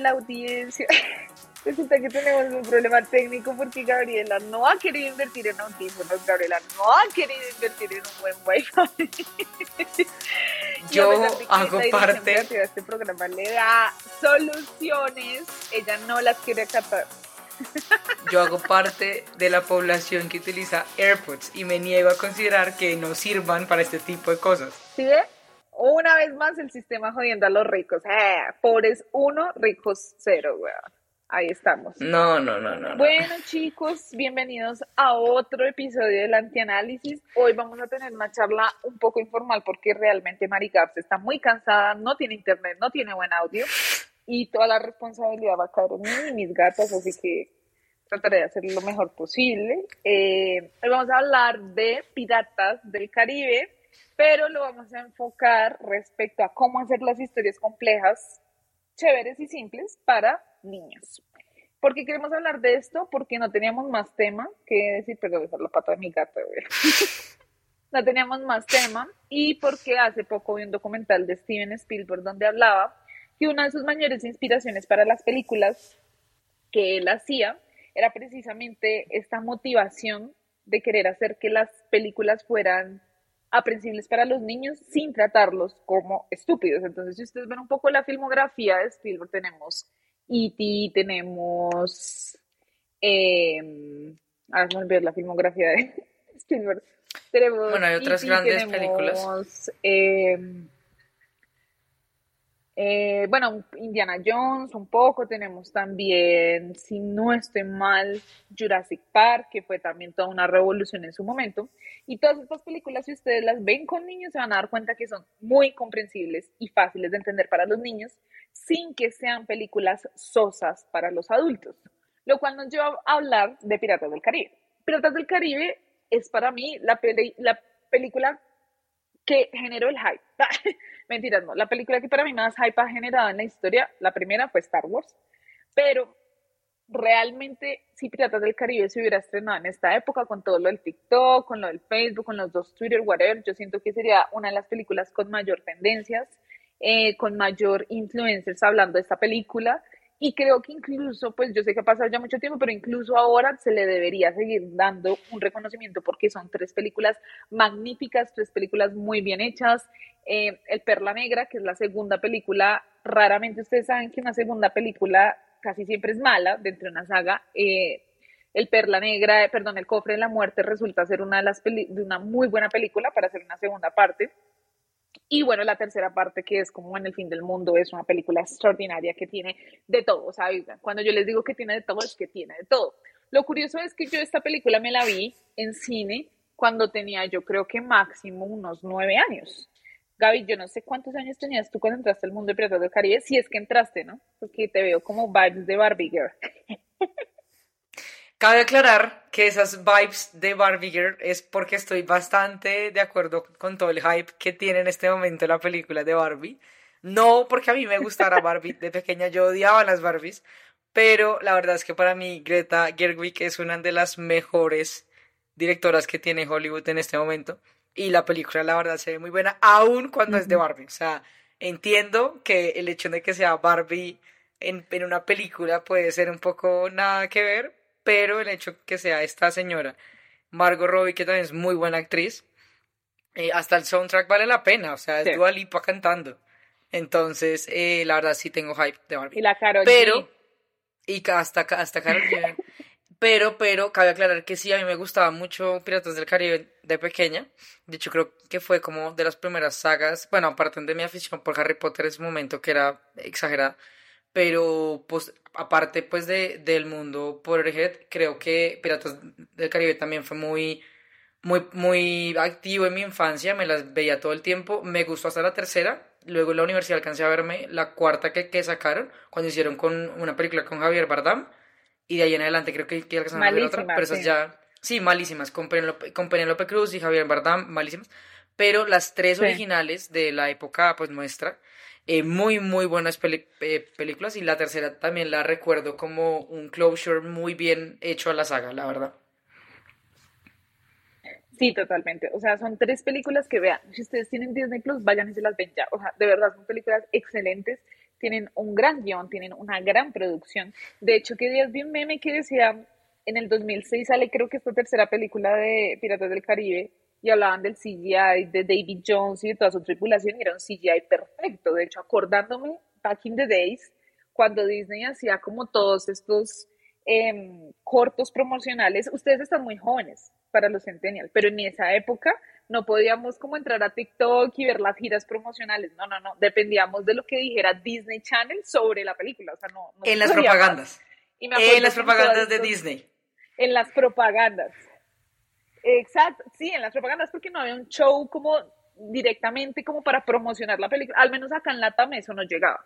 Hola audiencia. Resulta que tenemos un problema técnico porque Gabriela no ha querido invertir en audífonos, Gabriela no ha querido invertir en un buen wifi. Yo hago parte. Este programa le da soluciones, ella no las quiere acatar. Yo hago parte de la población que utiliza AirPods y me niego a considerar que no sirvan para este tipo de cosas. ¿Sí ve? Una vez más el sistema jodiendo a los ricos. Eh, pobres uno, ricos cero, weón. Ahí estamos. No, no, no, no. Bueno, chicos, bienvenidos a otro episodio del Antianálisis. Hoy vamos a tener una charla un poco informal porque realmente Mari está muy cansada, no tiene internet, no tiene buen audio y toda la responsabilidad va a caer en mí y mis gatas, así que trataré de hacer lo mejor posible. Eh, hoy vamos a hablar de piratas del Caribe, pero lo vamos a enfocar respecto a cómo hacer las historias complejas, chéveres y simples para niños. ¿Por qué queremos hablar de esto? Porque no teníamos más tema que decir, perdón, la pata de mi gato, no teníamos más tema y porque hace poco vi un documental de Steven Spielberg donde hablaba que una de sus mayores inspiraciones para las películas que él hacía era precisamente esta motivación de querer hacer que las películas fueran aprensibles para los niños sin tratarlos como estúpidos. Entonces, si ustedes ven un poco la filmografía de Spielberg, tenemos E.T., tenemos... Eh, ahora se me la filmografía de Spielberg. Tenemos bueno, hay otras e grandes películas. Eh, eh, bueno, Indiana Jones un poco, tenemos también, si no estoy mal, Jurassic Park, que fue también toda una revolución en su momento. Y todas estas películas, si ustedes las ven con niños, se van a dar cuenta que son muy comprensibles y fáciles de entender para los niños, sin que sean películas sosas para los adultos. Lo cual nos lleva a hablar de Piratas del Caribe. Piratas del Caribe es para mí la, la película que generó el hype. Mentiras, no. La película que para mí más hype ha generado en la historia, la primera fue Star Wars, pero realmente si Piratas del Caribe se hubiera estrenado en esta época con todo lo del TikTok, con lo del Facebook, con los dos Twitter, whatever, yo siento que sería una de las películas con mayor tendencias, eh, con mayor influencers hablando de esta película y creo que incluso, pues yo sé que ha pasado ya mucho tiempo, pero incluso ahora se le debería seguir dando un reconocimiento porque son tres películas magníficas, tres películas muy bien hechas. Eh, el Perla Negra, que es la segunda película, raramente ustedes saben que una segunda película casi siempre es mala dentro de una saga. Eh, el Perla Negra, perdón, El Cofre de la Muerte resulta ser una de las de una muy buena película para hacer una segunda parte. Y bueno, la tercera parte, que es como en el fin del mundo, es una película extraordinaria que tiene de todo, o sea, Cuando yo les digo que tiene de todo, es que tiene de todo. Lo curioso es que yo esta película me la vi en cine cuando tenía yo creo que máximo unos nueve años. Gaby, yo no sé cuántos años tenías tú cuando entraste al mundo de Piratas del Caribe, si es que entraste, ¿no? Porque te veo como vibes de Barbie Girl. Cabe aclarar que esas vibes de Barbie Girl es porque estoy bastante de acuerdo con todo el hype que tiene en este momento la película de Barbie. No porque a mí me gustara Barbie de pequeña, yo odiaba las Barbies, pero la verdad es que para mí Greta Gerwig es una de las mejores directoras que tiene Hollywood en este momento y la película la verdad se ve muy buena, aun cuando es de Barbie. O sea, entiendo que el hecho de que sea Barbie en, en una película puede ser un poco nada que ver, pero el hecho que sea esta señora, Margot Robbie, que también es muy buena actriz, eh, hasta el soundtrack vale la pena, o sea, es Dua Lipa cantando. Entonces, eh, la verdad sí tengo hype de Barbie. Y la Karol Pero, y hasta, hasta Karol G. pero, pero, cabe aclarar que sí, a mí me gustaba mucho Piratas del Caribe de pequeña. De hecho, creo que fue como de las primeras sagas. Bueno, aparte de mi afición por Harry Potter en ese momento, que era exagerada pero pues aparte pues de, del mundo Potterhead, creo que Piratas del Caribe también fue muy, muy, muy activo en mi infancia, me las veía todo el tiempo, me gustó hasta la tercera, luego en la universidad alcancé a verme la cuarta que, que sacaron, cuando hicieron con una película con Javier Bardam, y de ahí en adelante creo que, que alcanzaron a ver otra, pero esas ya, sí, malísimas, con Penelope, con Penelope Cruz y Javier Bardam, malísimas, pero las tres originales de la época pues nuestra, eh, muy, muy buenas eh, películas y la tercera también la recuerdo como un closure muy bien hecho a la saga, la verdad. Sí, totalmente. O sea, son tres películas que vean. Si ustedes tienen Disney Plus, vayan y se las ven ya. O sea, de verdad, son películas excelentes. tienen un gran guion, tienen una gran producción. De hecho, que días vi un meme que decía, en el 2006 sale creo que esta tercera película de Piratas del Caribe y hablaban del CGI de David Jones y de toda su tripulación y era un CGI perfecto. De hecho, acordándome, back in the days, cuando Disney hacía como todos estos em, cortos promocionales, ustedes están muy jóvenes para los Centennials, pero en esa época no podíamos como entrar a TikTok y ver las giras promocionales, no, no, no, dependíamos de lo que dijera Disney Channel sobre la película, o sea, no. en las propagandas. en las propagandas de Disney. En las propagandas. Exacto, sí, en las propagandas porque no había un show como directamente como para promocionar la película, al menos acá en Latam eso no llegaba.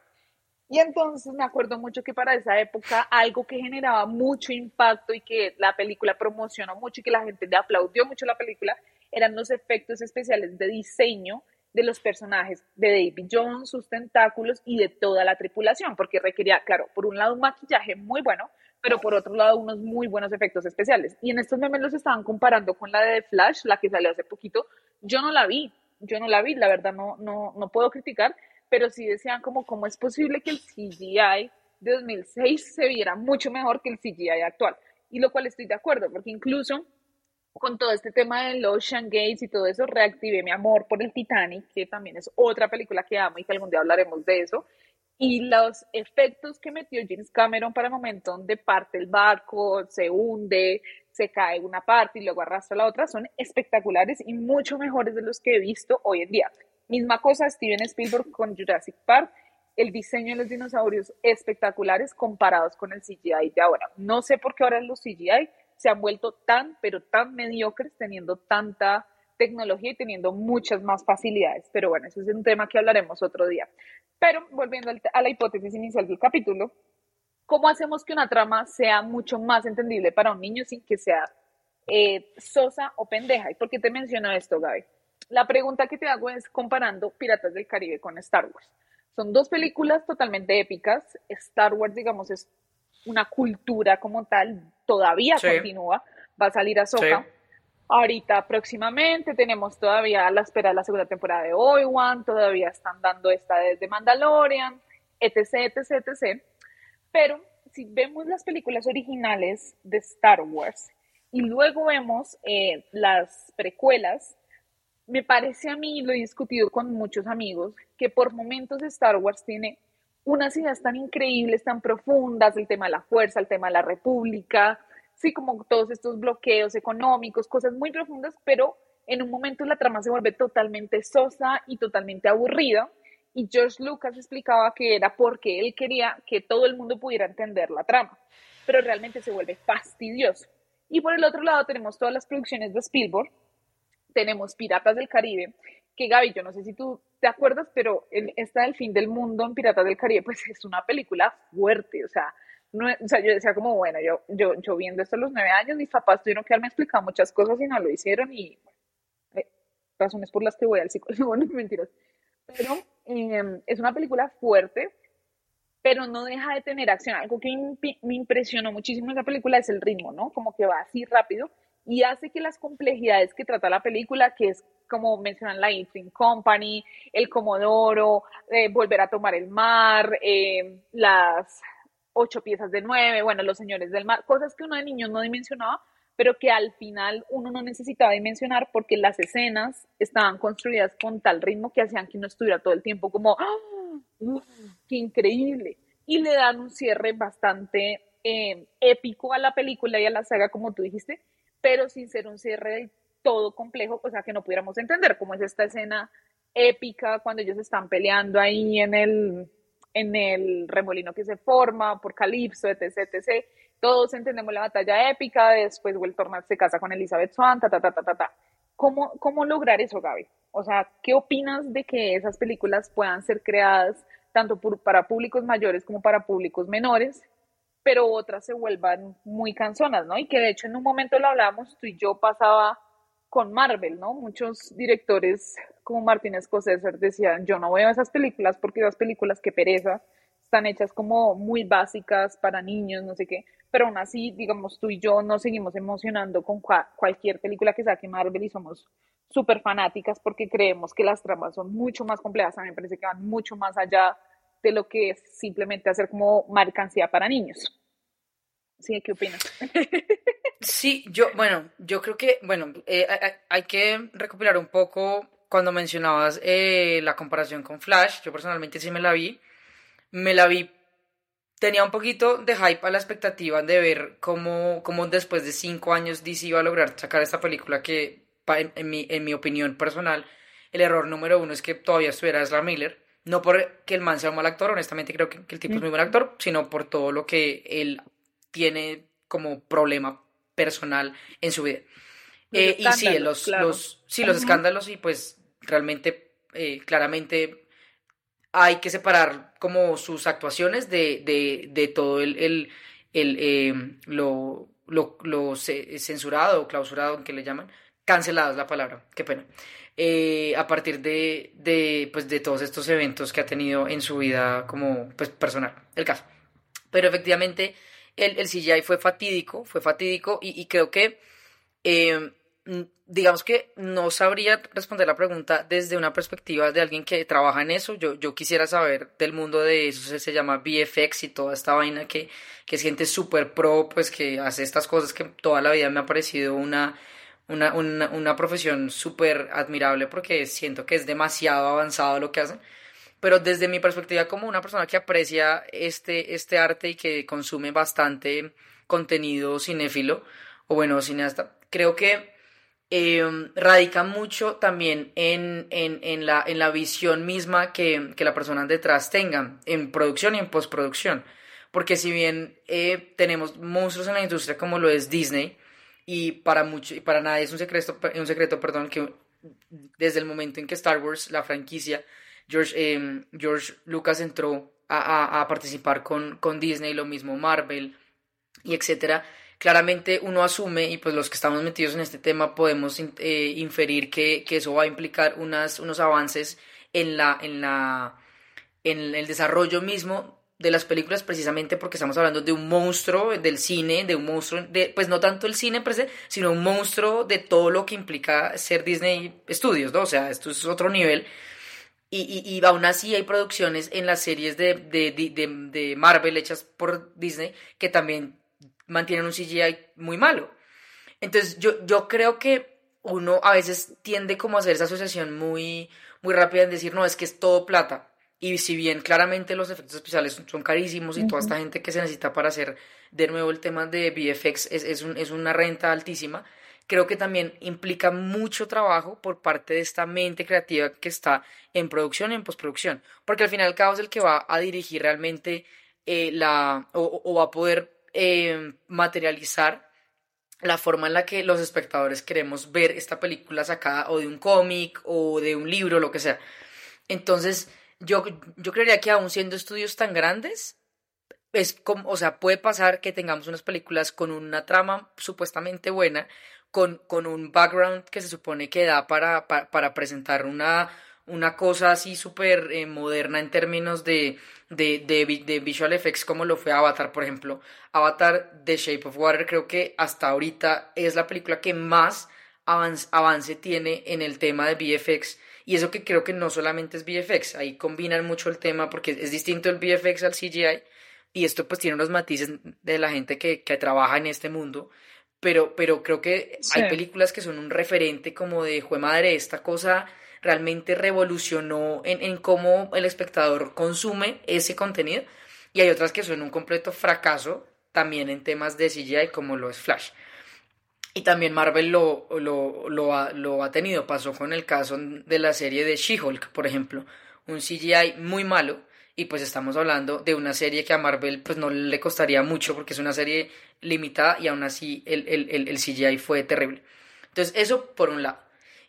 Y entonces me acuerdo mucho que para esa época algo que generaba mucho impacto y que la película promocionó mucho y que la gente le aplaudió mucho la película eran los efectos especiales de diseño de los personajes de David Jones, sus tentáculos y de toda la tripulación, porque requería, claro, por un lado un maquillaje muy bueno, pero por otro lado unos muy buenos efectos especiales. Y en estos memes los estaban comparando con la de Flash, la que salió hace poquito. Yo no la vi, yo no la vi, la verdad no, no, no puedo criticar, pero sí decían como cómo es posible que el CGI de 2006 se viera mucho mejor que el CGI actual. Y lo cual estoy de acuerdo, porque incluso con todo este tema del Ocean Gates y todo eso, reactivé mi amor por el Titanic, que también es otra película que amo y que algún día hablaremos de eso. Y los efectos que metió James Cameron para el momento donde parte el barco, se hunde, se cae una parte y luego arrastra la otra, son espectaculares y mucho mejores de los que he visto hoy en día. Misma cosa Steven Spielberg con Jurassic Park, el diseño de los dinosaurios espectaculares comparados con el CGI de ahora. No sé por qué ahora los CGI se han vuelto tan, pero tan mediocres teniendo tanta tecnología y teniendo muchas más facilidades. Pero bueno, eso es un tema que hablaremos otro día. Pero volviendo a la hipótesis inicial del capítulo, ¿cómo hacemos que una trama sea mucho más entendible para un niño sin que sea eh, sosa o pendeja? ¿Y por qué te menciono esto, Gaby? La pregunta que te hago es comparando Piratas del Caribe con Star Wars. Son dos películas totalmente épicas. Star Wars, digamos, es una cultura como tal, todavía continúa, va a salir a Soca. Ahorita próximamente tenemos todavía a la espera de la segunda temporada de Obi-Wan, todavía están dando esta desde Mandalorian, etc, etc, etc. Pero si vemos las películas originales de Star Wars y luego vemos eh, las precuelas, me parece a mí, lo he discutido con muchos amigos, que por momentos Star Wars tiene unas ideas tan increíbles, tan profundas, el tema de la fuerza, el tema de la república, sí, como todos estos bloqueos económicos, cosas muy profundas, pero en un momento la trama se vuelve totalmente sosa y totalmente aburrida. Y George Lucas explicaba que era porque él quería que todo el mundo pudiera entender la trama, pero realmente se vuelve fastidioso. Y por el otro lado tenemos todas las producciones de Spielberg, tenemos Piratas del Caribe, que Gaby, yo no sé si tú te acuerdas, pero esta del fin del mundo en Piratas del Caribe, pues es una película fuerte, o sea, no, o sea, yo decía como, bueno, yo, yo, yo viendo esto a los nueve años, mis papás tuvieron que haberme explicado muchas cosas y no lo hicieron y eh, razones por las que voy al psicólogo, no mentiras. Pero em, es una película fuerte, pero no deja de tener acción. Algo que me impresionó muchísimo en esa película es el ritmo, ¿no? Como que va así rápido y hace que las complejidades que trata la película, que es como mencionan la Eating Company, el Comodoro, eh, volver a tomar el mar, eh, las ocho piezas de nueve, bueno, los señores del mar, cosas que uno de niños no dimensionaba, pero que al final uno no necesitaba dimensionar porque las escenas estaban construidas con tal ritmo que hacían que uno estuviera todo el tiempo como, ¡Ah! ¡qué increíble! Y le dan un cierre bastante eh, épico a la película y a la saga, como tú dijiste, pero sin ser un cierre todo complejo, o sea, que no pudiéramos entender, cómo es esta escena épica cuando ellos están peleando ahí en el, en el remolino que se forma por Calipso, etc, etc. Todos entendemos la batalla épica, después Turner se casa con Elizabeth Swan, ta, ta, ta, ta, ta, ta. ¿Cómo, ¿Cómo lograr eso, Gaby? O sea, ¿qué opinas de que esas películas puedan ser creadas tanto para públicos mayores como para públicos menores? pero otras se vuelvan muy canzonas, ¿no? Y que de hecho en un momento lo hablamos, tú y yo pasaba con Marvel, ¿no? Muchos directores como Martin Scorsese decían, yo no veo esas películas porque esas películas que pereza, están hechas como muy básicas para niños, no sé qué, pero aún así, digamos, tú y yo nos seguimos emocionando con cualquier película que saque Marvel y somos súper fanáticas porque creemos que las tramas son mucho más complejas, a mí me parece que van mucho más allá de lo que es simplemente hacer como mercancía para niños. ¿Sí? ¿Qué opinas? Sí, yo, bueno, yo creo que, bueno, eh, hay que recopilar un poco cuando mencionabas eh, la comparación con Flash, yo personalmente sí me la vi, me la vi, tenía un poquito de hype a la expectativa de ver cómo, cómo después de cinco años DC iba a lograr sacar esta película que, en, mi, en mi opinión personal, el error número uno es que todavía estuviera Ezra Miller, no porque el man sea un mal actor, honestamente creo que, el tipo es muy buen actor, sino por todo lo que él tiene como problema personal en su vida. Eh, y sí, los, los, sí, los escándalos y pues realmente, eh, claramente hay que separar como sus actuaciones de, de, de todo el, el, el em, lo, lo, lo, censurado o clausurado, que le llaman, cancelado es la palabra, qué pena. Eh, a partir de, de, pues, de todos estos eventos que ha tenido en su vida como pues, personal, el caso. Pero efectivamente el, el CGI fue fatídico, fue fatídico y, y creo que, eh, digamos que no sabría responder la pregunta desde una perspectiva de alguien que trabaja en eso. Yo, yo quisiera saber del mundo de eso, se, llama VFX y toda esta vaina que, que siente súper pro, pues que hace estas cosas que toda la vida me ha parecido una, una, una, una profesión súper admirable porque siento que es demasiado avanzado lo que hacen pero desde mi perspectiva como una persona que aprecia este, este arte y que consume bastante contenido cinéfilo, o bueno, cineasta, creo que em, radica mucho también en, en, en, la, en la visión misma que, que la persona detrás tenga, en producción y en postproducción. Porque si bien eh, tenemos monstruos en la industria como lo es Disney, y para, mucho, y para nadie es un secreto, un secreto perdón, que desde el momento en que Star Wars, la franquicia, George, em, George Lucas entró a, a, participar con, con, Disney, lo mismo Marvel y etcétera. Claramente uno asume, y pues los que estamos metidos en este tema podemos eh, inferir que, que, eso va a implicar unas, unos avances en, la, en, la, en el desarrollo mismo de las películas precisamente porque estamos hablando de un monstruo del cine, de un monstruo, de, pues no tanto el cine sino un monstruo de todo lo que implica ser Disney Studios, ¿no? O sea, esto es otro nivel y, y, aún así hay producciones en las series de, de, de, de, Marvel hechas por Disney que también mantienen un CGI muy malo. Entonces yo, yo creo que uno a veces tiende como a hacer esa asociación muy, muy rápida en decir, no, es que es todo plata. Y si bien claramente los efectos especiales son, carísimos y toda esta gente que se necesita para hacer de nuevo el tema de VFX es, es, un, es una renta altísima, creo que también implica mucho trabajo por parte de esta mente creativa que está en producción y en postproducción, porque al final el cabo es el que va a dirigir realmente eh, la, o, va a poder eh, materializar la forma en la que los espectadores queremos ver esta película sacada o de un cómic o de un libro, lo que sea. Entonces, yo, yo creería que aún siendo estudios tan grandes, es como, o sea, puede pasar que tengamos unas películas con una trama supuestamente buena, con, con un background que se supone que da para, para, presentar una, una cosa así súper eh, moderna en términos de, de, de, visual effects como lo fue Avatar, por ejemplo. Avatar The Shape of Water creo que hasta ahorita es la película que más avance, avance tiene en el tema de VFX. Y eso que creo que no solamente es VFX, ahí combinan mucho el tema porque es distinto el VFX al CGI y esto pues tiene unos matices de la gente que, que trabaja en este mundo pero, pero creo que hay películas que son un referente como de, jue madre, esta cosa realmente revolucionó en, en cómo el espectador consume ese contenido, y hay otras que son un completo fracaso también en temas de CGI como lo es Flash. Y también Marvel lo, lo, lo, ha, lo ha tenido, pasó con el caso de la serie de She-Hulk, por ejemplo, un CGI muy malo, y pues estamos hablando de una serie que a Marvel pues no le costaría mucho porque es una serie limitada y aún así el, el, el, CGI fue terrible. Entonces eso por un lado.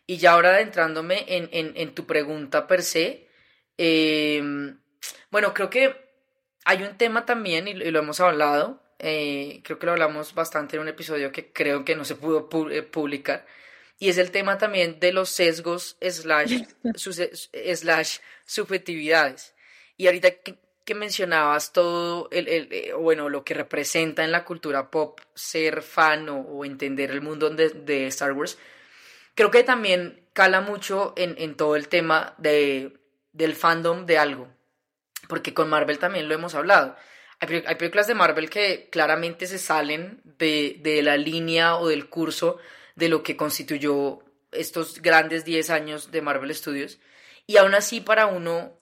Y ya ahora adentrándome en, en, en tu pregunta per se, em, bueno, creo que hay un tema también y, lo hemos hablado, eh, creo que lo hablamos bastante en un episodio que creo que no se pudo eh, publicar, y es el tema también de los sesgos slash, slash subjetividades. Y ahorita que, mencionabas todo, el, el, eh, bueno, lo que representa en la cultura pop ser fan o, entender el mundo de, de, Star Wars, creo que también cala mucho en, en todo el tema de, del fandom de algo. porque con Marvel también lo hemos hablado. Hay, películas de Marvel que claramente se salen de, de, la línea o del curso de lo que constituyó estos grandes 10 años de Marvel Studios. Y aún así para uno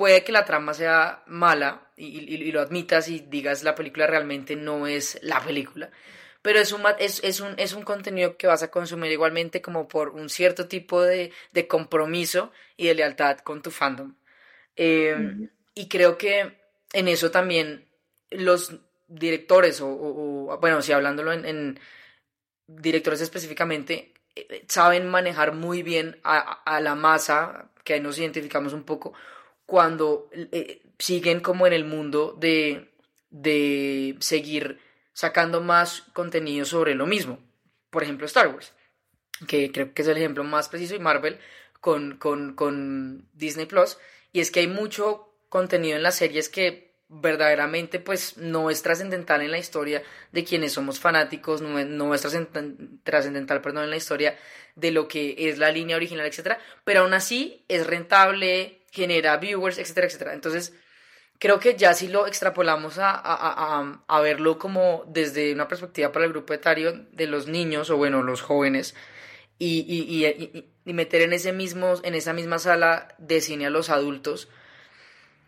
puede que la trama sea mala y, lo admitas y digas la película realmente no es la película. Pero es un, es, es, un, es un contenido que vas a consumir igualmente como por un cierto tipo de, de compromiso y de lealtad con tu fandom. Eh, y creo que en eso también los directores, o, bueno, si hablándolo en, directores específicamente, eh, saben manejar muy bien a, la masa, que ahí nos identificamos un poco, cuando eh, siguen como en el mundo de, de seguir sacando más contenido sobre lo mismo. Por ejemplo, Star Wars, que creo que es el ejemplo más preciso, y Marvel con, con, con Disney Plus, y es que hay mucho contenido en las series que verdaderamente pues no es trascendental en la historia de quienes somos fanáticos, no, es trascendental, perdón, en la historia de lo que es la línea original, etcétera, pero aún así es rentable, genera viewers, etcétera, etcétera. Entonces, creo que ya si lo extrapolamos a, a, a, verlo como desde una perspectiva para el grupo etario de los niños o bueno, los jóvenes, y, y, y, y meter en ese mismo, en esa misma sala de cine a los adultos,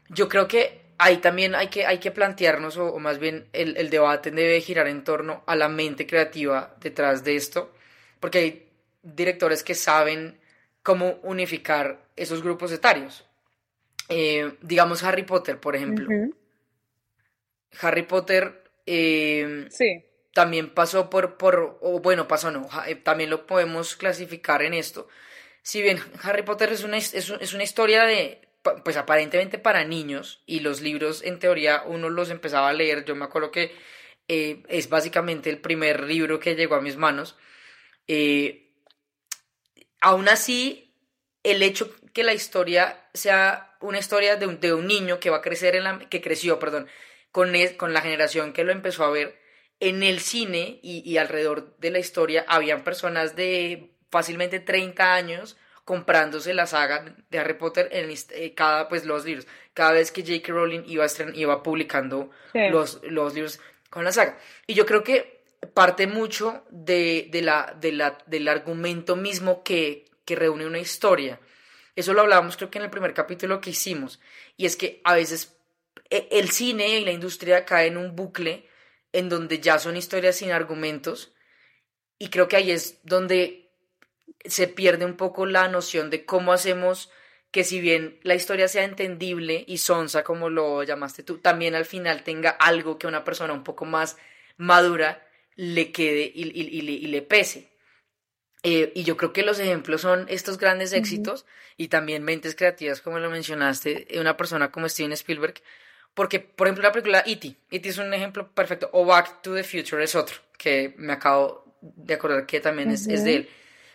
yo creo que ahí también hay que, hay que plantearnos, o, más bien el, el, debate debe girar en torno a la mente creativa detrás de esto, porque hay directores que saben cómo unificar esos grupos etarios. Eh, digamos Harry Potter, por ejemplo. Harry Potter eh, sí. también pasó por, por, o bueno, pasó no, eh, también lo podemos clasificar en esto. Si bien Harry Potter es una, es, es una historia de, pues aparentemente para niños y los libros en teoría uno los empezaba a leer, yo me acuerdo que eh, es básicamente el primer libro que llegó a mis manos. Eh, aún así, el hecho que la historia sea una historia de un, de un niño que va a crecer en la, que creció, perdón, con, con la generación que lo empezó a ver en el cine y, y alrededor de la historia habían personas de fácilmente 30 años comprándose la saga de Harry Potter en eh, cada, pues, los libros. Cada vez que J.K. Rowling iba, iba publicando los, los libros con la saga. Y yo creo que parte mucho de, de la, de la, del argumento mismo que, que reúne una historia. Eso lo hablábamos creo que en el primer capítulo que hicimos. Y es que a veces e, el cine y la industria caen en un bucle en donde ya son historias sin argumentos. Y creo que ahí es donde se pierde un poco la noción de cómo hacemos que si bien la historia sea entendible y sonsa, como lo llamaste tú, también al final tenga algo que una persona un poco más madura le quede y, le pese. Eh, y yo creo que los ejemplos son estos grandes éxitos y también mentes creativas, como lo mencionaste, de una persona como Steven Spielberg, porque, por ejemplo, la película E.T. E.T. es un ejemplo perfecto, o Back to the Future es otro, que me acabo de acordar que también es, es de él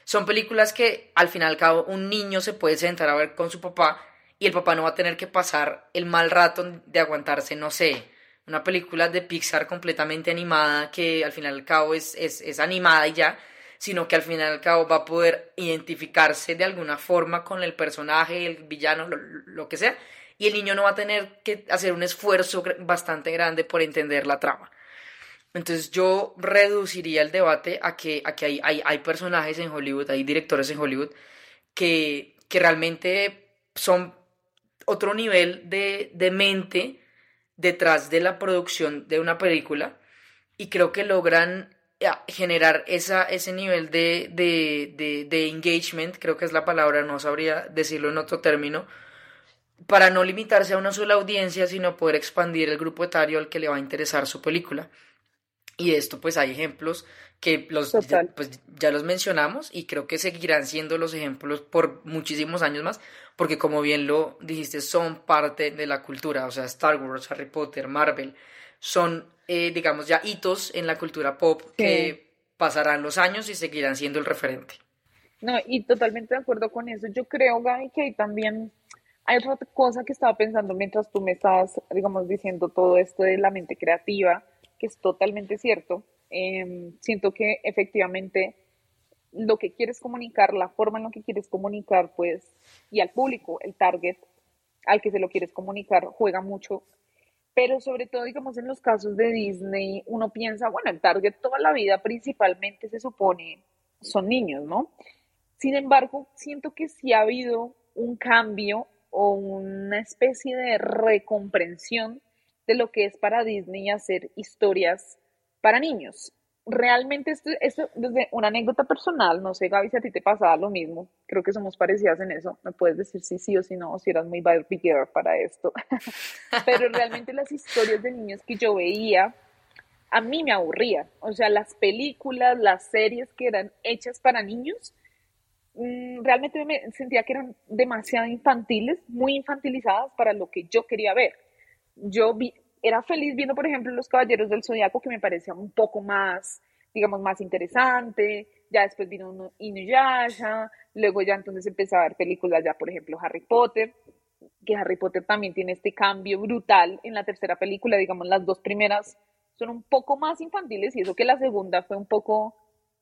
son películas que al fin y al cabo un niño se puede sentar a ver con su papá y el papá no va a tener que pasar el mal rato de aguantarse, no sé, una película de Pixar completamente animada que al fin y al cabo es, es, animada y ya, sino que al fin y al cabo va a poder identificarse de alguna forma con el personaje, el villano, lo, lo que sea, y el niño no va a tener que hacer un esfuerzo bastante grande por entender la trama. Entonces yo reduciría el debate a que, a que hay, hay, hay, personajes en Hollywood, hay directores en Hollywood que, que realmente son otro nivel de, de, mente detrás de la producción de una película y creo que logran generar esa, ese nivel de, de, de, de engagement, creo que es la palabra, no sabría decirlo en otro término, para no limitarse a una sola audiencia, sino poder expandir el grupo etario al que le va a interesar su película. Y de esto pues hay ejemplos que los, ya, pues, ya los mencionamos y creo que seguirán siendo los ejemplos por muchísimos años más, porque como bien lo dijiste, son parte de la cultura, o sea, Star Wars, Harry Potter, Marvel, son, eh, digamos, ya hitos en la cultura pop que pasarán los años y seguirán siendo el referente. No, y totalmente de acuerdo con eso. Yo creo, Gaby, que también hay otra cosa que estaba pensando mientras tú me estabas, digamos, diciendo todo esto de la mente creativa que es totalmente cierto. Em, siento que efectivamente lo que quieres comunicar, la forma en la que quieres comunicar, pues, y al público, el target, al que se lo quieres comunicar juega mucho. Pero sobre todo, digamos, en los casos de Disney, uno piensa, bueno, el target toda la vida principalmente se supone son niños, ¿no? Sin embargo, siento que sí ha habido un cambio o una especie de recomprensión de lo que es para Disney hacer historias para niños. Realmente esto, esto desde una anécdota personal, no sé Gaby si a ti te pasaba lo mismo, creo que somos parecidas en eso, me puedes decir si sí o si no, si eras muy Barbie girl para esto, pero realmente las historias de niños que yo veía a mí me aburrían, o sea, las películas, las series que eran hechas para niños, mm, realmente me sentía que eran demasiado infantiles, muy infantilizadas para lo que yo quería ver. Yo vi, era feliz viendo, por ejemplo, Los Caballeros del Zodiaco, que me parecía un poco más, digamos, más interesante. Ya después vino Inuyasha, luego ya entonces empecé a ver películas ya, por ejemplo, Harry Potter, que Harry Potter también tiene este cambio brutal en la tercera película, digamos, las dos primeras son un poco más infantiles y eso que la segunda fue un poco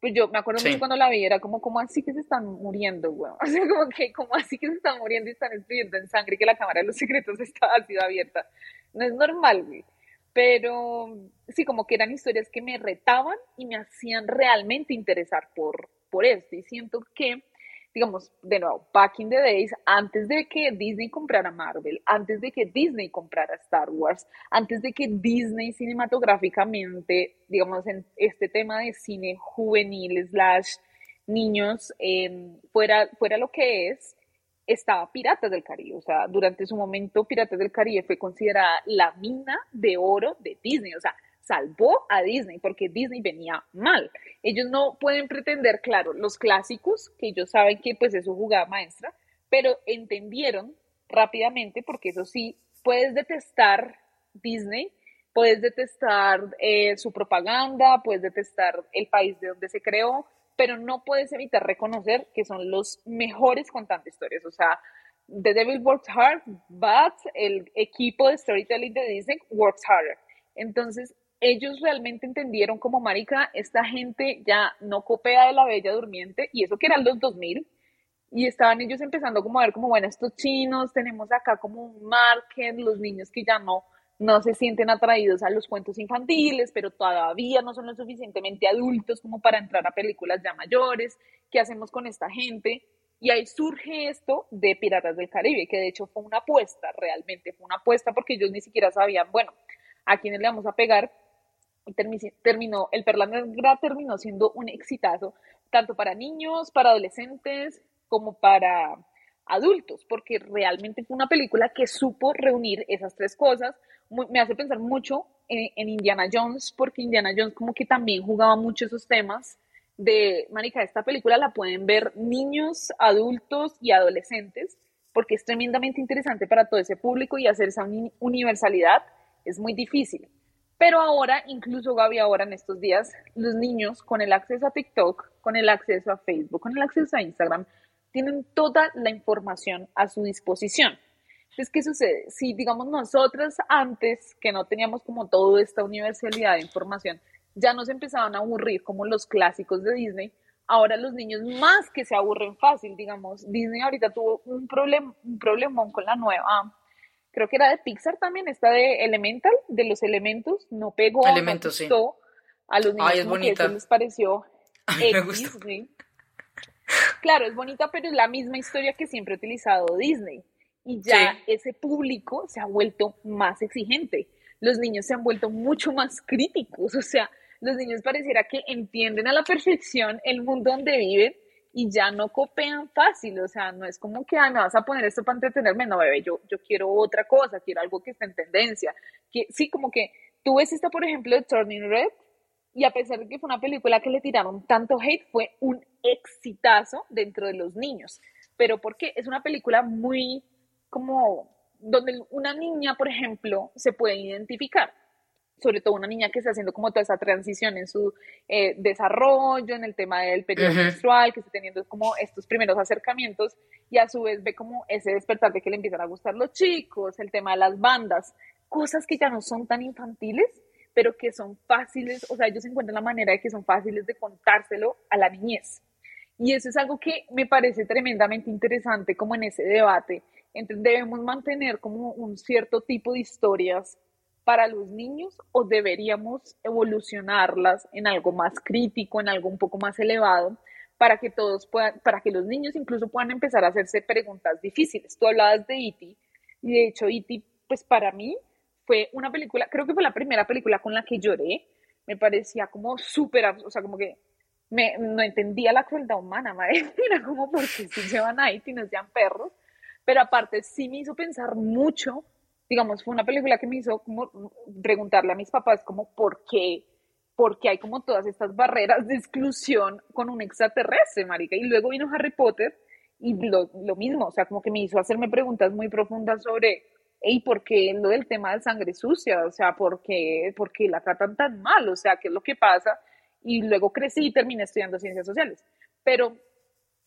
pues yo me acuerdo mucho cuando la vi, era como, como así que se están muriendo, güey? O sea, como que, como así que se están muriendo y están escribiendo en sangre que la cámara de los secretos está así abierta. No es normal, güey. Pero sí, como que eran historias que me retaban y me hacían realmente interesar por, por esto. Y siento que digamos, de nuevo, back in the days, antes de que Disney comprara Marvel, antes de que Disney comprara Star Wars, antes de que Disney cinematográficamente, digamos, en este tema de cine juvenil slash niños em, fuera, fuera lo que es, estaba Piratas del Caribe. O sea, durante su momento Piratas del Caribe fue considerada la mina de oro de Disney. O sea, salvó a Disney porque Disney venía mal. Ellos no pueden pretender, claro, los clásicos, que ellos saben que pues es su jugada maestra, pero entendieron rápidamente, porque eso sí, puedes detestar Disney, puedes detestar eh, su propaganda, puedes detestar el país de donde se creó, pero no puedes evitar reconocer que son los mejores contando historias. O sea, The Devil Works Hard, but el equipo de storytelling de Disney works harder. Entonces, ellos realmente entendieron como marica, esta gente ya no copia de la Bella Durmiente, y eso que eran los 2000, y estaban ellos empezando como a ver como, bueno, estos chinos, tenemos acá como un market, los niños que ya no, no se sienten atraídos a los cuentos infantiles, pero todavía no son lo suficientemente adultos como para entrar a películas ya mayores, ¿qué hacemos con esta gente? Y ahí surge esto de Piratas del Caribe, que de hecho fue una apuesta, realmente fue una apuesta porque ellos ni siquiera sabían, bueno, a quiénes le vamos a pegar, terminó, el Perla Negra terminó siendo un exitazo, tanto para niños, para adolescentes, como para adultos, porque realmente fue una película que supo reunir esas tres cosas. me hace pensar mucho en, Indiana Jones, porque Indiana Jones como que también jugaba mucho esos temas de, Marica, esta película la pueden ver niños, adultos y adolescentes, porque es tremendamente interesante para todo ese público y hacer esa universalidad es muy difícil. Pero ahora, incluso Gaby, ahora en estos días, los niños con el acceso a TikTok, con el acceso a Facebook, con el acceso a Instagram, tienen toda la información a su disposición. Entonces, ¿qué sucede? Si, digamos, nosotras antes, que no teníamos como toda esta universalidad de información, ya nos empezaban a aburrir como los clásicos de Disney, ahora los niños más que se aburren fácil, digamos, Disney ahorita tuvo un, problema un problemón con la nueva creo que era de Pixar también, está de Elemental, de los elementos, no pegó, elementos, no a los niños Ay, es bonita. les pareció a mí me gustó. Claro, es bonita, pero es la misma historia que siempre ha utilizado Disney. Y ya ese público se ha vuelto más exigente. Los niños se han vuelto mucho más críticos. O sea, los niños pareciera que entienden a la perfección el mundo donde viven y ya no copian fácil, o sea, no es como que, me vas a poner esto para entretenerme, no, bebé, yo, yo quiero otra cosa, quiero algo que esté en tendencia, que sí, como que tú ves esta, por ejemplo, de Turning Red, y a pesar de que fue una película que le tiraron tanto hate, fue un exitazo dentro de los niños, pero porque es una película muy como donde una niña, por ejemplo, se puede identificar sobre todo una niña que está haciendo como toda esa transición en su eh, desarrollo, en el tema del periodo menstrual, que está teniendo como estos primeros acercamientos y a su vez ve como ese despertar de que le empiezan a gustar los chicos, el tema de las bandas, cosas que ya no son tan infantiles, pero que son fáciles, o sea, ellos encuentran la manera de que son fáciles de contárselo a la niñez. Y eso es algo que me parece tremendamente interesante como en ese debate Entonces debemos mantener como un cierto tipo de historias para los niños o deberíamos evolucionarlas en algo más crítico, en algo un poco más elevado, para que todos puedan, para que los niños incluso puedan empezar a hacerse preguntas difíciles. Tú hablabas de E.T. y de hecho E.T. pues para mí fue una película, creo que fue la primera película con la que lloré, me parecía como súper, o sea, como que me, no entendía la crueldad humana, madre, era como porque si llevan a E.T. no sean perros, pero aparte sí me hizo pensar mucho digamos, fue una película que me hizo como preguntarle a mis papás como por qué, porque hay como todas estas barreras de exclusión con un extraterrestre, marica. Y luego vino Harry Potter y lo, lo mismo, o sea, como que me hizo hacerme preguntas muy profundas sobre, ¿y ¿por qué lo del tema de sangre sucia? O sea, ¿por qué, ¿por qué la tratan tan mal? O sea, ¿qué es lo que pasa? Y luego crecí y terminé estudiando ciencias sociales. Pero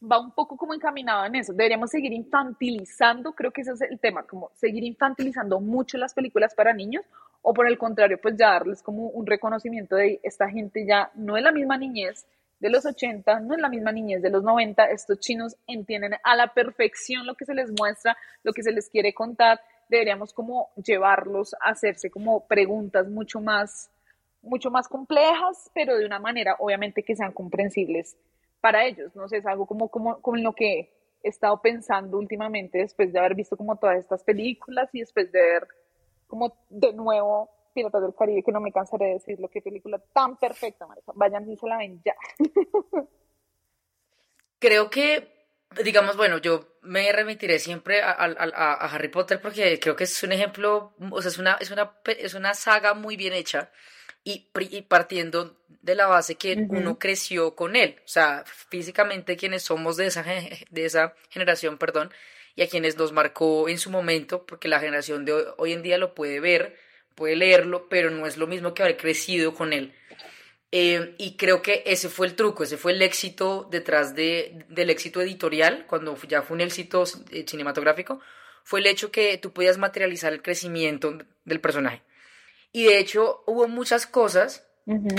va un poco como encaminado en eso. Deberíamos seguir infantilizando, creo que ese es el tema, como seguir infantilizando mucho las películas para niños o por el contrario, pues ya darles como un reconocimiento de esta gente ya no es la misma niñez de los 80, no es la misma niñez de los 90, estos chinos entienden a la perfección lo que se les muestra, lo que se les quiere contar, deberíamos como llevarlos a hacerse como preguntas mucho más mucho más complejas, pero de una manera obviamente que sean comprensibles para ellos. No sé, es algo como, como, como lo que he estado pensando últimamente después de haber visto como todas estas películas y después de ver como de nuevo Piratas del Caribe, que no me cansaré de decirlo, qué película tan perfecta, marica. Vayan y se la ven ya. Creo que, digamos, bueno, yo me remitiré siempre a, a, Harry Potter porque creo que es un ejemplo, o sea, es una, es una, es una saga muy bien hecha y, partiendo de la base que uno creció con él, o sea, físicamente quienes somos de esa, de esa generación, perdón, y a quienes nos marcó en su momento, porque la generación de hoy, en día lo puede ver, puede leerlo, pero no es lo mismo que haber crecido con él. Eh, y creo que ese fue el truco, ese fue el éxito detrás de, del éxito editorial, cuando ya fue un éxito eh, cinematográfico, fue el hecho que tú podías materializar el crecimiento del personaje. Y de hecho hubo muchas cosas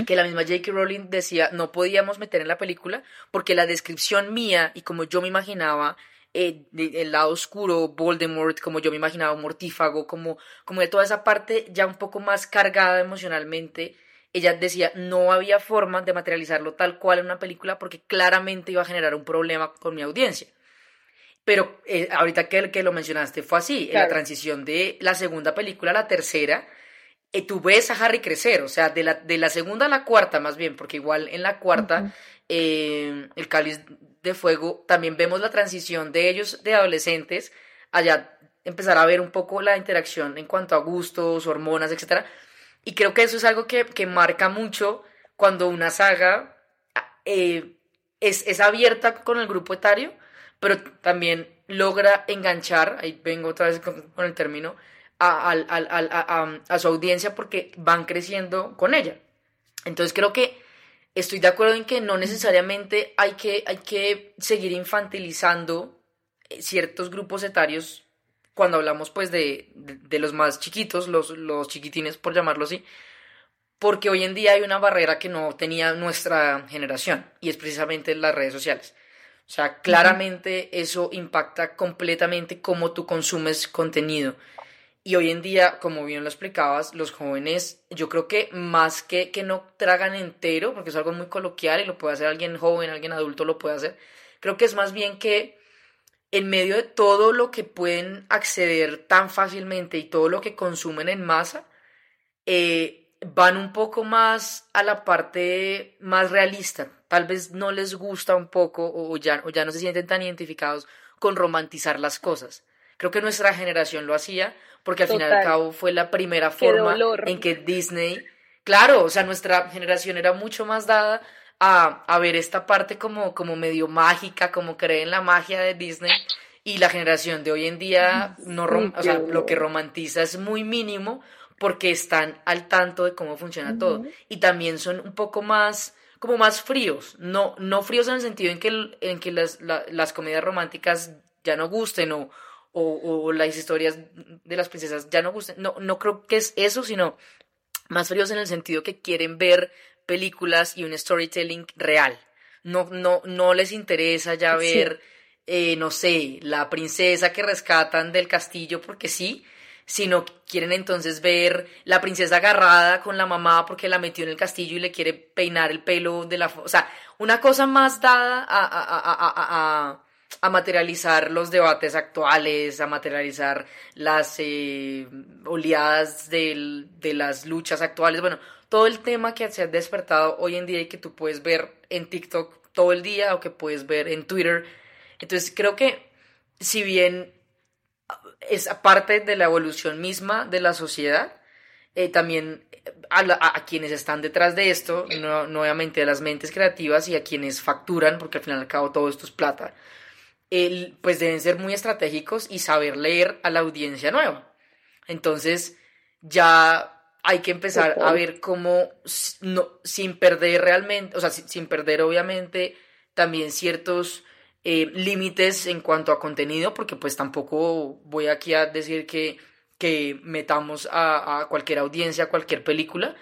que la misma J.K. Rowling decía no podíamos meter en la película porque la descripción mía y como yo me imaginaba eh, el lado oscuro, Voldemort, como yo me imaginaba, mortífago, como, como de toda esa parte ya un poco más cargada emocionalmente, ella decía no había forma de materializarlo tal cual en una película porque claramente iba a generar un problema con mi audiencia. Pero eh, ahorita que, que lo mencionaste fue así, en la transición de la segunda película a la tercera, eh, tú ves a Harry crecer, o sea, de la, de la segunda a la cuarta más bien, porque igual en la cuarta, eh, el cáliz de fuego, también vemos la transición de ellos de adolescentes, allá empezar a ver un poco la interacción en cuanto a gustos, hormonas, etc. Y creo que eso es algo que, que marca mucho cuando una saga eh, es, es abierta con el grupo etario, pero también logra enganchar, ahí vengo otra vez con el término, a, su audiencia porque van creciendo con ella. Entonces creo que estoy de acuerdo en que no necesariamente hay que, hay que seguir infantilizando eh, ciertos grupos etarios cuando hablamos pues de, los más chiquitos, los, los chiquitines por llamarlo así, porque hoy en día hay una barrera que no tenía nuestra generación y es precisamente las redes sociales. O sea, claramente eso impacta completamente cómo tú consumes contenido. Y hoy en día, como bien lo explicabas, los jóvenes, yo creo que más que que no tragan entero, porque es algo muy coloquial y lo puede hacer alguien joven, alguien adulto lo puede hacer, creo que es más bien que en medio de todo lo que pueden acceder tan fácilmente y todo lo que consumen en masa, eh, van un poco más a la parte más realista. Tal vez no les gusta un poco o ya, o ya no se sienten tan identificados con romantizar las cosas. Creo que nuestra generación lo hacía porque al final y al cabo fue la primera forma en que Disney, claro, o sea, nuestra generación era mucho más dada a, a ver esta parte como, como medio mágica, como cree en la magia de Disney, y la generación de hoy en día, no o sea, lo que romantiza es muy mínimo porque están al tanto de cómo funciona todo, y también son un poco más como más fríos, no, no fríos en el sentido en que, en que las, las comedias románticas ya no gusten o, o, las historias de las princesas ya no gustan. No, no creo que es eso, sino más fríos en el sentido que quieren ver películas y un storytelling real. No, no, no les interesa ya ver eh, no sé, la princesa que rescatan del castillo porque sí, sino quieren entonces ver la princesa agarrada con la mamá porque la metió en el castillo y le quiere peinar el pelo de la... O sea, una cosa más dada a, a, a, a materializar los debates actuales, a materializar las eh, oleadas de las luchas actuales. Bueno, todo el tema que se ha despertado hoy en día y que tú puedes ver en TikTok todo el día o que puedes ver en Twitter. Entonces creo que si bien es parte de la evolución misma de la sociedad, eh, también a, quienes están detrás de esto, nuevamente a las mentes creativas y a quienes facturan, porque al final y al cabo todo esto es plata, pues deben ser muy estratégicos y saber leer a la audiencia nueva. Entonces ya hay que empezar a ver cómo, no, sin perder realmente, o sea, sin perder obviamente también ciertos eh, límites en cuanto a contenido, porque pues tampoco voy aquí a decir que, que metamos a, cualquier audiencia, a cualquier película,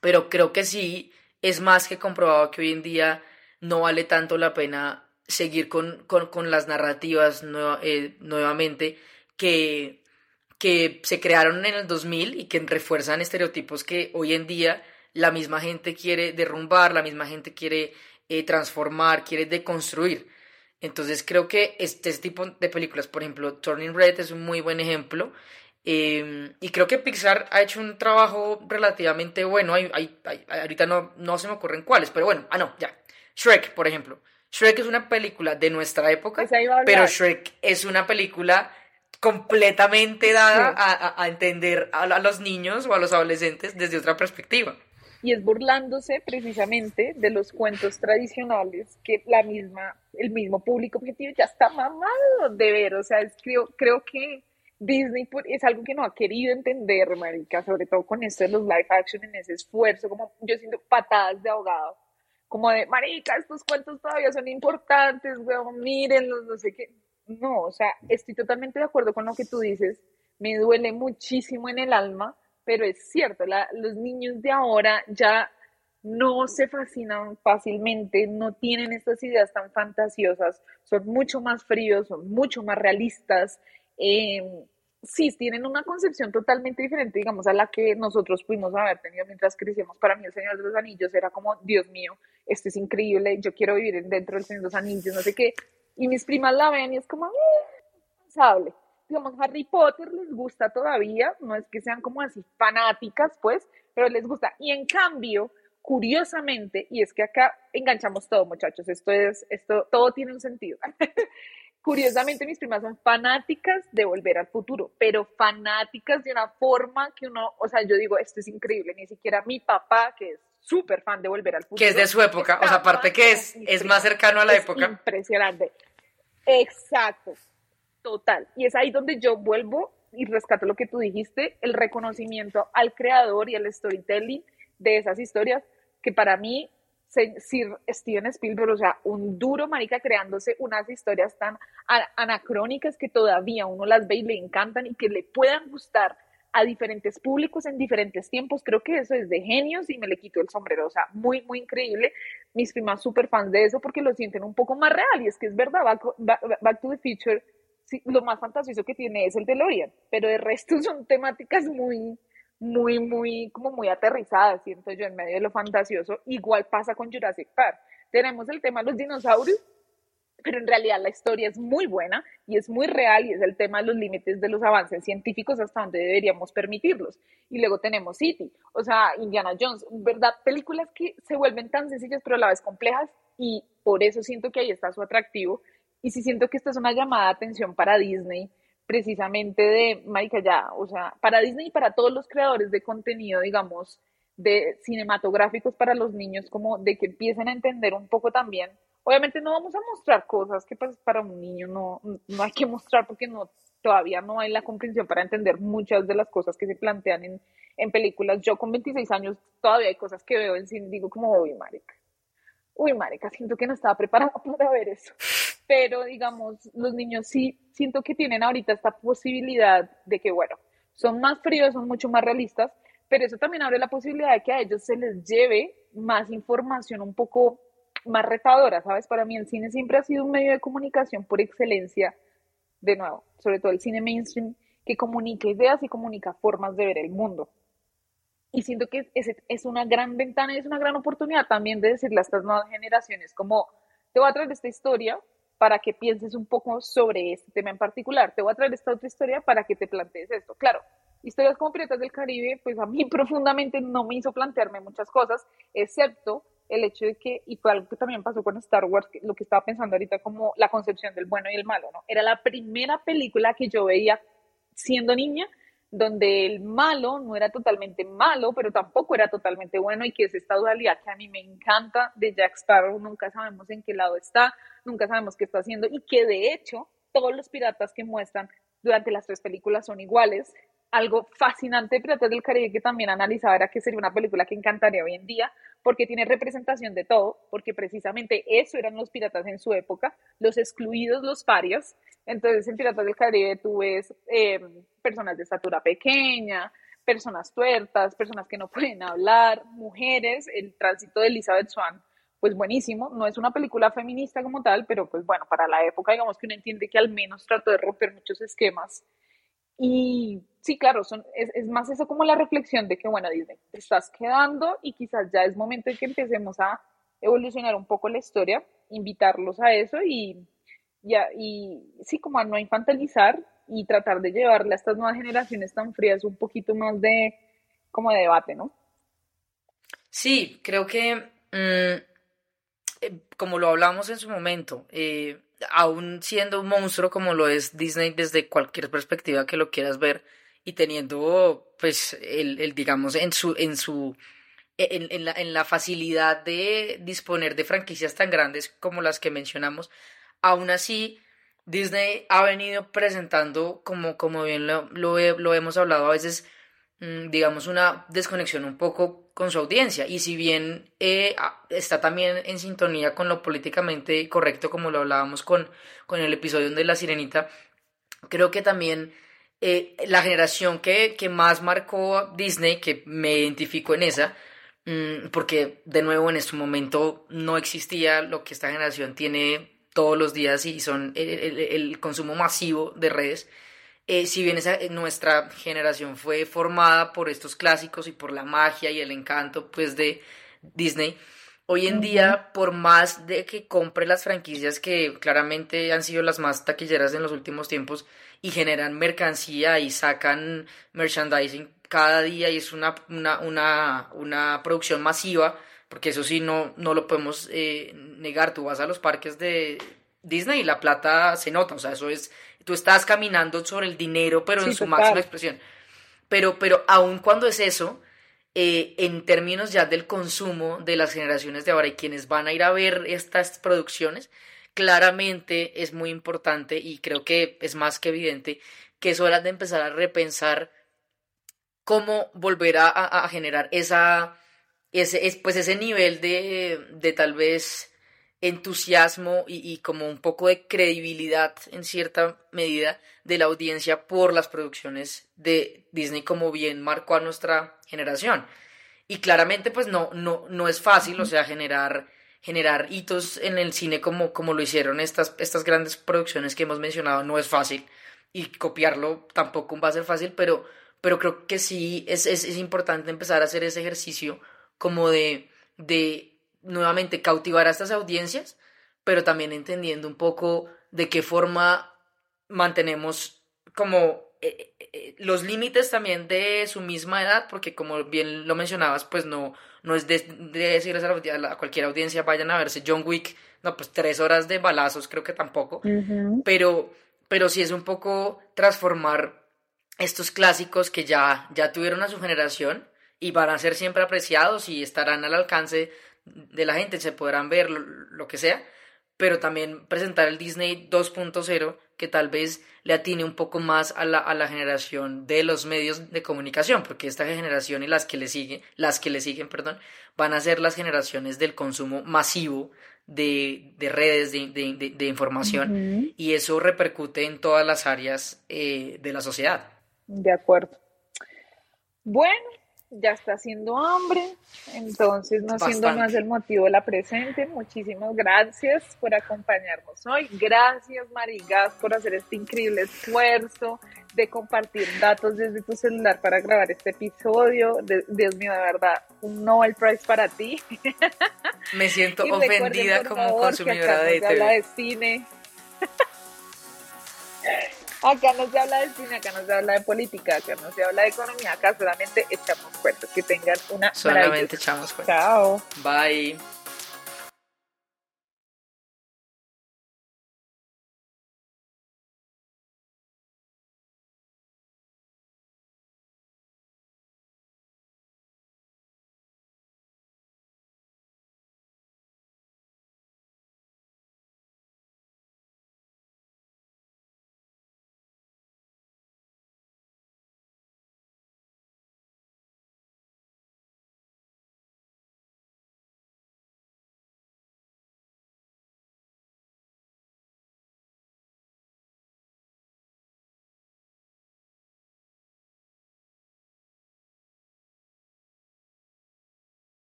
pero creo que sí es más que comprobado que hoy en día no vale tanto la pena seguir con, las narrativas eh, nuevamente que, que se crearon en el 2000 y que refuerzan estereotipos que hoy en día la misma gente quiere derrumbar, la misma gente quiere eh, transformar, quiere deconstruir. Entonces creo que este, tipo de películas, por ejemplo, Turning Red es un muy buen ejemplo. Em, y creo que Pixar ha hecho un trabajo relativamente bueno. Hay, hay, ahorita no, no se me ocurren cuáles, pero bueno, ah, no, ya. Shrek, por ejemplo. Shrek es una película de nuestra época, pero Shrek es una película completamente dada a, a, entender a, a los niños o a los adolescentes desde otra perspectiva. Y es burlándose precisamente de los cuentos tradicionales que la misma, el mismo público objetivo ya está mamado de ver, o sea, creo, creo que Disney es algo que no ha querido entender, marica, sobre todo con esto de los live action en ese esfuerzo, como yo siento patadas de ahogado, como de, marica, estos cuentos todavía son importantes, weón, mírenlos, no sé qué. No, o sea, estoy totalmente de acuerdo con lo que tú dices, me duele muchísimo en el alma, pero es cierto, los niños de ahora ya no se fascinan fácilmente, no tienen estas ideas tan fantasiosas, son mucho más fríos, son mucho más realistas. Eh, sí, tienen una concepción totalmente diferente, digamos, a la que nosotros pudimos haber tenido mientras crecíamos. Para mí, el Señor de los Anillos era como, Dios mío, esto es increíble, yo quiero vivir dentro del Señor de los Anillos, no sé qué. Y mis primas la ven y es como, eh, digamos, Harry Potter les gusta todavía, no es que sean como así fanáticas, pues, pero les gusta. Y en cambio, curiosamente, y es que acá enganchamos todo, muchachos, esto es, esto, todo tiene un sentido. curiosamente, mis primas son fanáticas de volver al futuro, pero fanáticas de una forma que uno, o sea, yo digo, esto es increíble, ni siquiera mi papá, que es súper fan de volver al futuro. Que es de su época, o sea, aparte que es, es más cercano a la época. Impresionante. Exacto. Total. Y es ahí donde yo vuelvo y rescato lo que tú dijiste, el reconocimiento al creador y al storytelling de esas historias, que para mí, Sir Steven Spielberg, o sea, un duro marica creándose unas historias tan anacrónicas que todavía uno las ve y le encantan y que le puedan gustar a diferentes públicos en diferentes tiempos. Creo que eso es de genios y me le quito el sombrero. O sea, muy, muy increíble. Mis primas súper fans de eso porque lo sienten un poco más real. Y es que es verdad, Back to the Future lo más fantasioso que tiene es el DeLorean, pero de resto son temáticas muy, muy, muy, como muy aterrizadas, siento yo, en medio de lo fantasioso. Igual pasa con Jurassic Park. Tenemos el tema de los dinosaurios, pero en realidad la historia es muy buena y es muy real y es el tema de los límites de los avances científicos hasta donde deberíamos permitirlos. Y luego tenemos City, o sea, Indiana Jones, ¿verdad? Películas que se vuelven tan sencillas pero a la vez complejas y por eso siento que ahí está su atractivo y sí siento que esta es una llamada de atención para Disney, precisamente de, Marica, ya, o sea, para Disney y para todos los creadores de contenido, digamos, de cinematográficos para los niños, como de que empiecen a entender un poco también. Obviamente no vamos a mostrar cosas que pues, para un niño no, no hay que mostrar porque no, todavía no hay la comprensión para entender muchas de las cosas que se plantean en, en películas. Yo con 26 años todavía hay cosas que veo en cine digo como, uy, marica, uy, marica, siento que no estaba preparada para ver eso pero digamos, los niños sí siento que tienen ahorita esta posibilidad de que, bueno, son más fríos, son mucho más realistas, pero eso también abre la posibilidad de que a ellos se les lleve más información un poco más retadora, ¿sabes? Para mí el cine siempre ha sido un medio de comunicación por excelencia, de nuevo, sobre todo el cine mainstream, que comunica ideas y comunica formas de ver el mundo. Y siento que es, es una gran ventana y es una gran oportunidad también de decirle a estas nuevas generaciones como, te voy a traer esta historia para que pienses un poco sobre este tema en particular, te voy a traer esta otra historia para que te plantees esto. Claro, historias como Piratas del Caribe, pues a mí profundamente no me hizo plantearme muchas cosas, excepto el hecho de que, y fue algo que también pasó con Star Wars, lo que estaba pensando ahorita como la concepción del bueno y el malo, ¿no? Era la primera película que yo veía siendo niña, donde el malo no era totalmente malo, pero tampoco era totalmente bueno, y que es esta dualidad que a mí me encanta de Jack Sparrow, nunca sabemos en qué lado está, nunca sabemos qué está haciendo, y que de hecho todos los piratas que muestran durante las tres películas son iguales, algo fascinante de Piratas del Caribe que también analizaba era que sería una película que encantaría hoy en día porque tiene representación de todo, porque precisamente eso eran los piratas en su época, los excluidos, los parias. Entonces en Piratas del Caribe tú ves em, personas de estatura pequeña, personas tuertas, personas que no pueden hablar, mujeres, el tránsito de Elizabeth Swan, pues buenísimo, no es una película feminista como tal, pero pues bueno, para la época digamos que uno entiende que al menos trató de romper muchos esquemas y sí, claro, son, es, es, más eso como la reflexión de que, bueno, Disney, te estás quedando y quizás ya es momento de que empecemos a evolucionar un poco la historia, invitarlos a eso y, ya, y sí, como a no infantilizar y tratar de llevarle a estas nuevas generaciones tan frías un poquito más de, como de debate, ¿no? Sí, creo que, mm, eh, como lo hablamos en su momento, eh, aún siendo un monstruo como lo es Disney desde cualquier perspectiva que lo quieras ver y teniendo pues el, el digamos en su en su en, en, la, facilidad de disponer de franquicias tan grandes como las que mencionamos aún así Disney ha venido presentando como como bien lo, lo, lo hemos hablado a veces digamos una desconexión un poco con su audiencia. Y si bien eh, está también en sintonía con lo políticamente correcto, como lo hablábamos con, con el episodio de La Sirenita, creo que también eh, la generación que, que, más marcó Disney, que me identifico en esa, mm, porque de nuevo en este momento no existía lo que esta generación tiene todos los días y son el consumo masivo de redes. Eh, si bien esa, eh, nuestra generación fue formada por estos clásicos y por la magia y el encanto pues de Disney, hoy en día por más de que compre las franquicias que claramente han sido las más taquilleras en los últimos tiempos y generan mercancía y sacan merchandising cada día y es una, una, una, una producción masiva, porque eso sí no, no lo podemos eh, negar, tú vas a los parques de Disney y la plata se nota, o sea, eso es tú estás caminando sobre el dinero, pero en su máxima expresión. Pero, pero aun cuando es eso, eh, en términos ya del consumo de las generaciones de ahora y quienes van a ir a ver estas producciones, claramente es muy importante y creo que es más que evidente que es hora de empezar a repensar cómo volver a, generar esa, ese, pues ese nivel de, de tal vez entusiasmo y, como un poco de credibilidad en cierta medida de la audiencia por las producciones de Disney como bien marcó a nuestra generación. Y claramente pues no, no, no es fácil, o sea, generar, generar hitos en el cine como, como lo hicieron estas, estas grandes producciones que hemos mencionado, no es fácil. Y copiarlo tampoco va a ser fácil, pero, pero creo que sí es, es, es importante empezar a hacer ese ejercicio como de, de nuevamente cautivar a estas audiencias, pero también entendiendo un poco de qué forma mantenemos como eh, eh, eh, los límites también de su misma edad, porque como bien lo mencionabas, pues no, no es de, decirles a, cualquier audiencia vayan a verse John Wick, no, pues tres horas de balazos creo que tampoco, pero, pero sí es un poco transformar estos clásicos que ya, ya tuvieron a su generación y van a ser siempre apreciados y estarán al alcance de la gente, se podrán ver lo, que sea, pero también presentar el Disney 2.0 que tal vez le atine un poco más a la, a la, generación de los medios de comunicación, porque esta generación y las que le siguen, las que le siguen, perdón, van a ser las generaciones del consumo masivo de, de redes de, de, de información y eso repercute en todas las áreas eh, de la sociedad. De acuerdo. Bueno, ya está haciendo hambre, entonces no siendo más el motivo de la presente, muchísimas gracias por acompañarnos hoy, gracias Marigas por hacer este increíble esfuerzo de compartir datos desde tu celular para grabar este episodio, Dios mío, de verdad, un Nobel Prize para ti. Me siento ofendida como consumidora de TV. de cine. Acá no se habla de cine, acá no se habla de política, acá no se habla de economía, acá solamente echamos cuentos. Que tengan una Solamente echamos cuentos. Chao. Bye.